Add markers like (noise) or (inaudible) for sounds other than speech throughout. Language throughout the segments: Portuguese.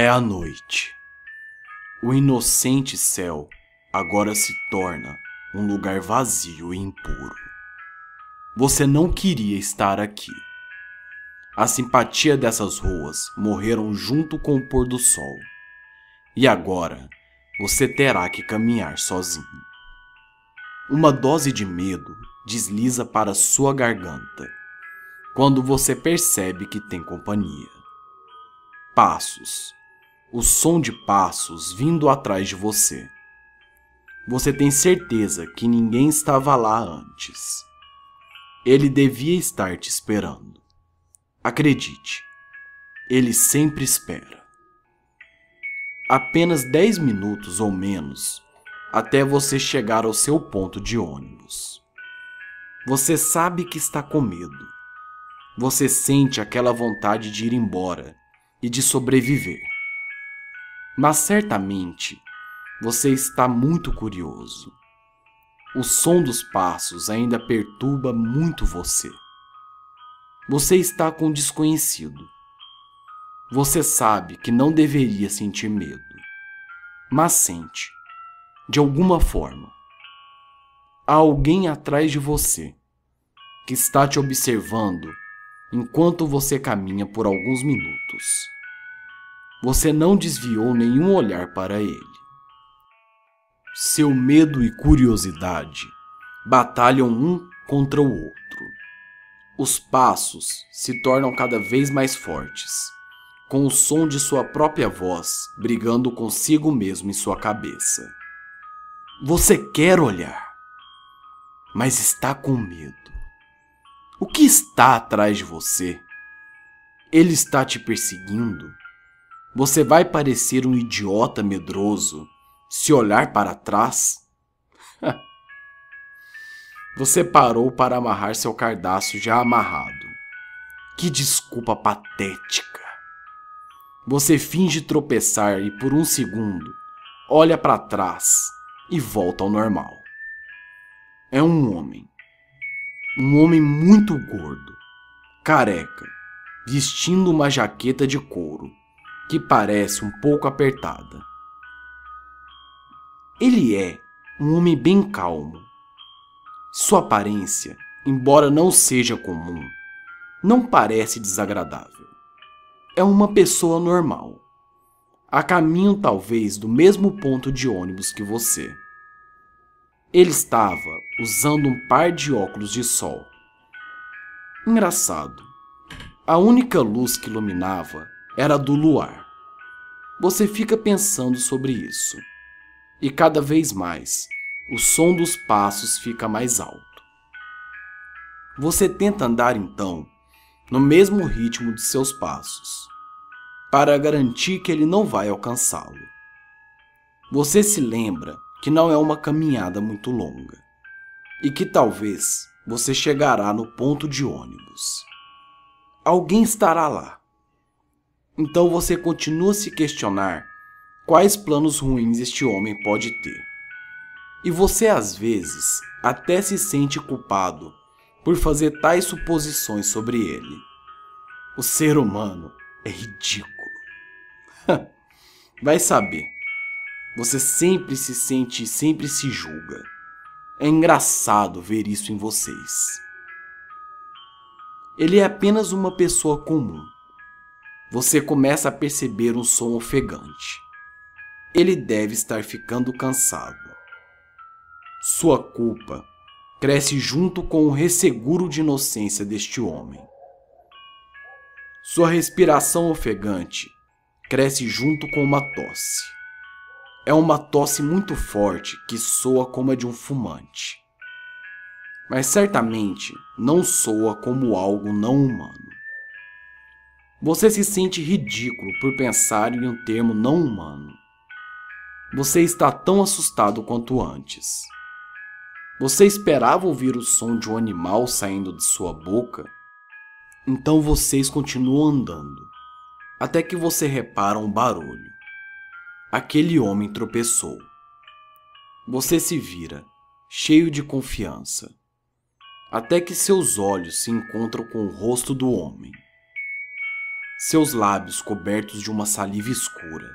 É a noite. O inocente céu agora se torna um lugar vazio e impuro. Você não queria estar aqui. A simpatia dessas ruas morreram junto com o pôr do sol. E agora você terá que caminhar sozinho. Uma dose de medo desliza para sua garganta quando você percebe que tem companhia. Passos. O som de passos vindo atrás de você. Você tem certeza que ninguém estava lá antes. Ele devia estar te esperando. Acredite, ele sempre espera. Apenas 10 minutos ou menos até você chegar ao seu ponto de ônibus. Você sabe que está com medo. Você sente aquela vontade de ir embora e de sobreviver. Mas certamente você está muito curioso. O som dos passos ainda perturba muito você. Você está com um desconhecido. Você sabe que não deveria sentir medo, mas sente, de alguma forma. Há alguém atrás de você que está te observando enquanto você caminha por alguns minutos. Você não desviou nenhum olhar para ele. Seu medo e curiosidade batalham um contra o outro os passos se tornam cada vez mais fortes, com o som de sua própria voz brigando consigo mesmo em sua cabeça. Você quer olhar, mas está com medo. O que está atrás de você? Ele está te perseguindo? Você vai parecer um idiota medroso se olhar para trás? (laughs) Você parou para amarrar seu cardaço já amarrado. Que desculpa patética. Você finge tropeçar e por um segundo olha para trás e volta ao normal. É um homem. Um homem muito gordo, careca, vestindo uma jaqueta de couro que parece um pouco apertada. Ele é um homem bem calmo, sua aparência, embora não seja comum, não parece desagradável. É uma pessoa normal. A caminho talvez do mesmo ponto de ônibus que você. Ele estava usando um par de óculos de sol. Engraçado. A única luz que iluminava era do luar. Você fica pensando sobre isso. E cada vez mais o som dos passos fica mais alto. Você tenta andar então no mesmo ritmo de seus passos, para garantir que ele não vai alcançá-lo. Você se lembra que não é uma caminhada muito longa e que talvez você chegará no ponto de ônibus. Alguém estará lá. Então você continua a se questionar quais planos ruins este homem pode ter. E você às vezes até se sente culpado por fazer tais suposições sobre ele. O ser humano é ridículo. (laughs) Vai saber. Você sempre se sente e sempre se julga. É engraçado ver isso em vocês. Ele é apenas uma pessoa comum. Você começa a perceber um som ofegante. Ele deve estar ficando cansado. Sua culpa cresce junto com o resseguro de inocência deste homem. Sua respiração ofegante cresce junto com uma tosse. É uma tosse muito forte que soa como a de um fumante. Mas certamente não soa como algo não humano. Você se sente ridículo por pensar em um termo não humano. Você está tão assustado quanto antes. Você esperava ouvir o som de um animal saindo de sua boca? Então vocês continuam andando, até que você repara um barulho. Aquele homem tropeçou. Você se vira, cheio de confiança, até que seus olhos se encontram com o rosto do homem. Seus lábios cobertos de uma saliva escura,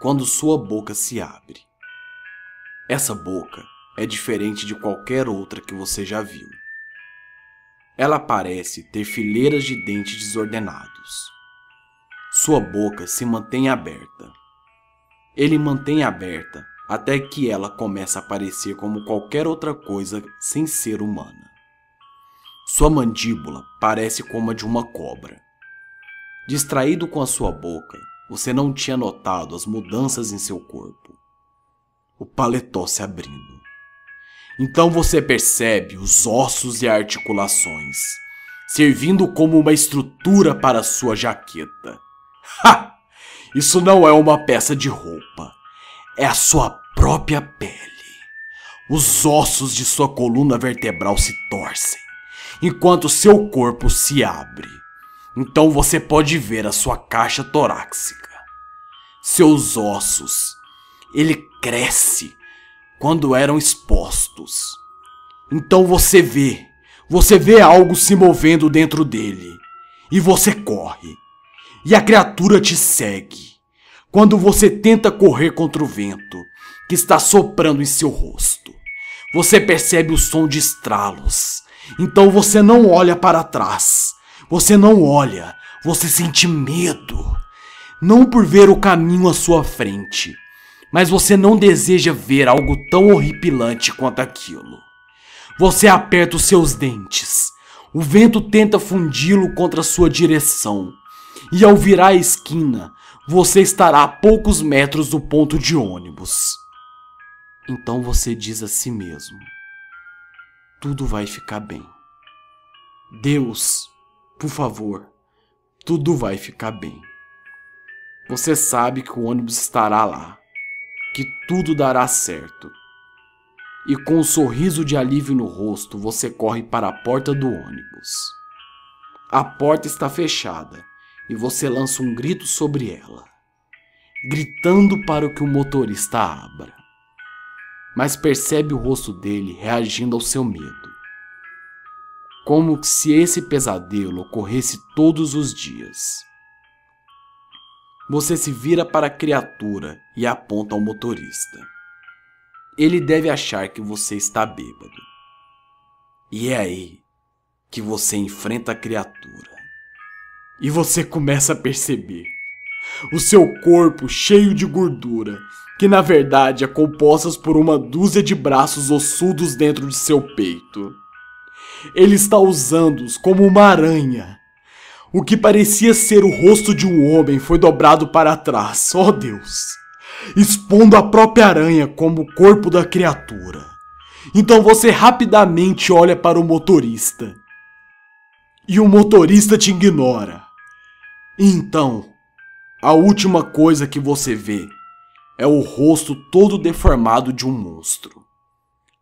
quando sua boca se abre. Essa boca é diferente de qualquer outra que você já viu. Ela parece ter fileiras de dentes desordenados. Sua boca se mantém aberta. Ele mantém aberta até que ela começa a parecer como qualquer outra coisa sem ser humana. Sua mandíbula parece como a de uma cobra. Distraído com a sua boca, você não tinha notado as mudanças em seu corpo. O paletó se abrindo. Então você percebe os ossos e articulações, servindo como uma estrutura para sua jaqueta. Ha! Isso não é uma peça de roupa. É a sua própria pele. Os ossos de sua coluna vertebral se torcem, enquanto seu corpo se abre. Então você pode ver a sua caixa torácica. Seus ossos. Ele cresce quando eram expostos. Então você vê, você vê algo se movendo dentro dele. E você corre e a criatura te segue. Quando você tenta correr contra o vento que está soprando em seu rosto, você percebe o som de estralos. Então você não olha para trás. Você não olha, você sente medo. Não por ver o caminho à sua frente, mas você não deseja ver algo tão horripilante quanto aquilo. Você aperta os seus dentes. O vento tenta fundi-lo contra sua direção, e ao virar a esquina, você estará a poucos metros do ponto de ônibus. Então você diz a si mesmo: tudo vai ficar bem. Deus, por favor, tudo vai ficar bem. Você sabe que o ônibus estará lá, que tudo dará certo. E com um sorriso de alívio no rosto, você corre para a porta do ônibus. A porta está fechada e você lança um grito sobre ela, gritando para que o motorista abra. Mas percebe o rosto dele reagindo ao seu medo. Como se esse pesadelo ocorresse todos os dias. Você se vira para a criatura e aponta ao motorista. Ele deve achar que você está bêbado. E é aí que você enfrenta a criatura e você começa a perceber o seu corpo cheio de gordura, que na verdade é composta por uma dúzia de braços ossudos dentro de seu peito. Ele está usando-os como uma aranha. O que parecia ser o rosto de um homem foi dobrado para trás, ó oh Deus, expondo a própria aranha como o corpo da criatura. Então você rapidamente olha para o motorista. E o motorista te ignora. Então, a última coisa que você vê é o rosto todo deformado de um monstro,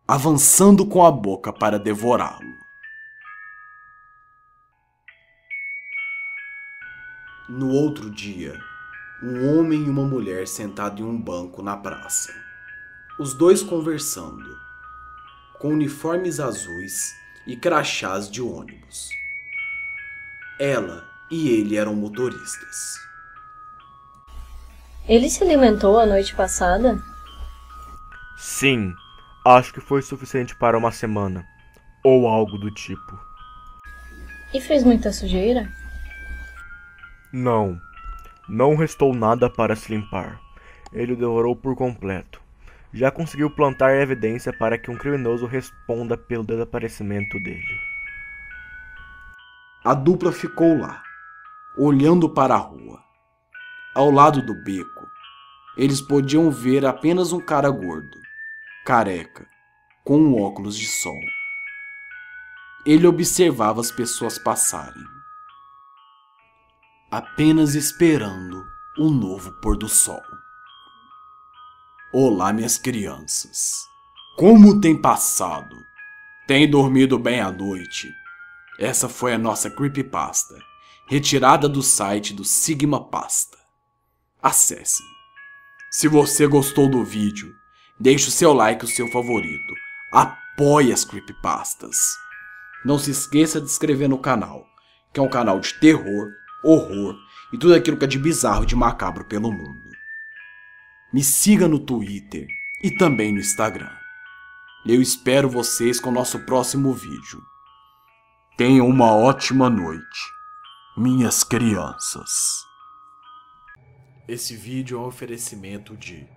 avançando com a boca para devorá-lo. No outro dia, um homem e uma mulher sentados em um banco na praça. Os dois conversando, com uniformes azuis e crachás de ônibus. Ela e ele eram motoristas. Ele se alimentou a noite passada? Sim, acho que foi suficiente para uma semana, ou algo do tipo. E fez muita sujeira? Não, não restou nada para se limpar. Ele o devorou por completo. Já conseguiu plantar evidência para que um criminoso responda pelo desaparecimento dele. A dupla ficou lá, olhando para a rua. Ao lado do beco, eles podiam ver apenas um cara gordo, careca, com um óculos de sol. Ele observava as pessoas passarem, apenas esperando um novo pôr do sol. Olá, minhas crianças. Como tem passado? Tem dormido bem à noite? Essa foi a nossa creepypasta retirada do site do Sigma Pasta. Acesse. Se você gostou do vídeo, deixe o seu like e o seu favorito. Apoie as creepypastas. Não se esqueça de inscrever no canal, que é um canal de terror, horror e tudo aquilo que é de bizarro e de macabro pelo mundo. Me siga no Twitter e também no Instagram. Eu espero vocês com o nosso próximo vídeo. Tenham uma ótima noite, minhas crianças. Esse vídeo é um oferecimento de